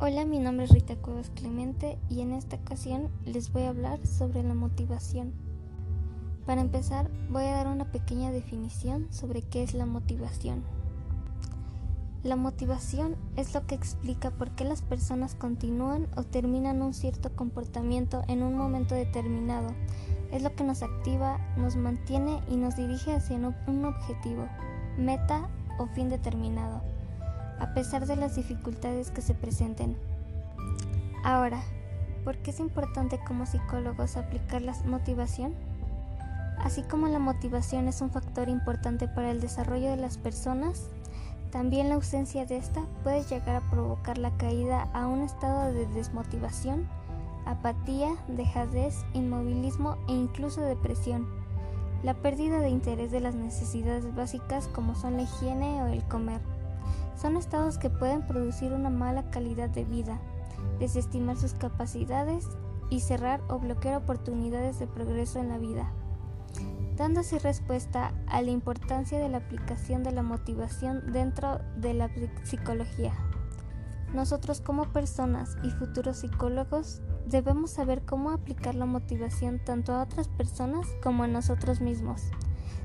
Hola, mi nombre es Rita Cuevas Clemente y en esta ocasión les voy a hablar sobre la motivación. Para empezar, voy a dar una pequeña definición sobre qué es la motivación. La motivación es lo que explica por qué las personas continúan o terminan un cierto comportamiento en un momento determinado. Es lo que nos activa, nos mantiene y nos dirige hacia un objetivo, meta o fin determinado a pesar de las dificultades que se presenten. Ahora, ¿por qué es importante como psicólogos aplicar la motivación? Así como la motivación es un factor importante para el desarrollo de las personas, también la ausencia de esta puede llegar a provocar la caída a un estado de desmotivación, apatía, dejadez, inmovilismo e incluso depresión. La pérdida de interés de las necesidades básicas como son la higiene o el comer. Son estados que pueden producir una mala calidad de vida, desestimar sus capacidades y cerrar o bloquear oportunidades de progreso en la vida, dando así respuesta a la importancia de la aplicación de la motivación dentro de la psicología. Nosotros como personas y futuros psicólogos debemos saber cómo aplicar la motivación tanto a otras personas como a nosotros mismos,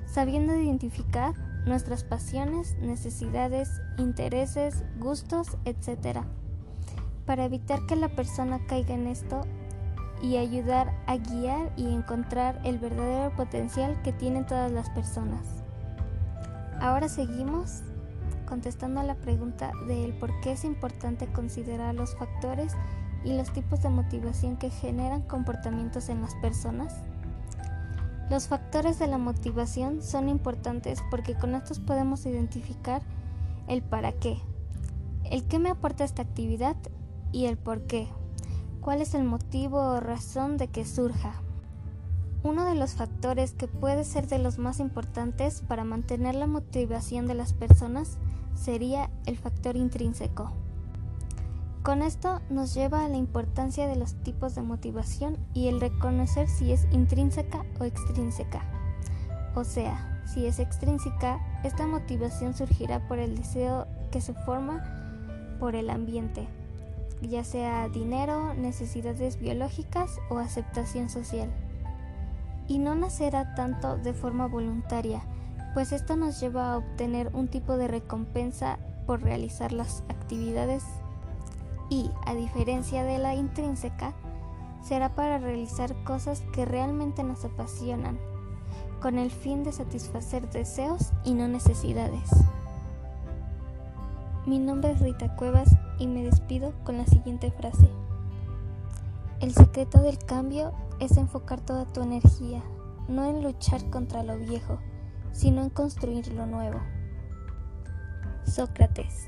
sabiendo identificar nuestras pasiones, necesidades, intereses, gustos, etc. Para evitar que la persona caiga en esto y ayudar a guiar y encontrar el verdadero potencial que tienen todas las personas. Ahora seguimos contestando a la pregunta de por qué es importante considerar los factores y los tipos de motivación que generan comportamientos en las personas. Los factores de la motivación son importantes porque con estos podemos identificar el para qué, el qué me aporta esta actividad y el por qué, cuál es el motivo o razón de que surja. Uno de los factores que puede ser de los más importantes para mantener la motivación de las personas sería el factor intrínseco. Con esto nos lleva a la importancia de los tipos de motivación y el reconocer si es intrínseca o extrínseca. O sea, si es extrínseca, esta motivación surgirá por el deseo que se forma por el ambiente, ya sea dinero, necesidades biológicas o aceptación social. Y no nacerá tanto de forma voluntaria, pues esto nos lleva a obtener un tipo de recompensa por realizar las actividades y, a diferencia de la intrínseca, será para realizar cosas que realmente nos apasionan, con el fin de satisfacer deseos y no necesidades. Mi nombre es Rita Cuevas y me despido con la siguiente frase. El secreto del cambio es enfocar toda tu energía, no en luchar contra lo viejo, sino en construir lo nuevo. Sócrates.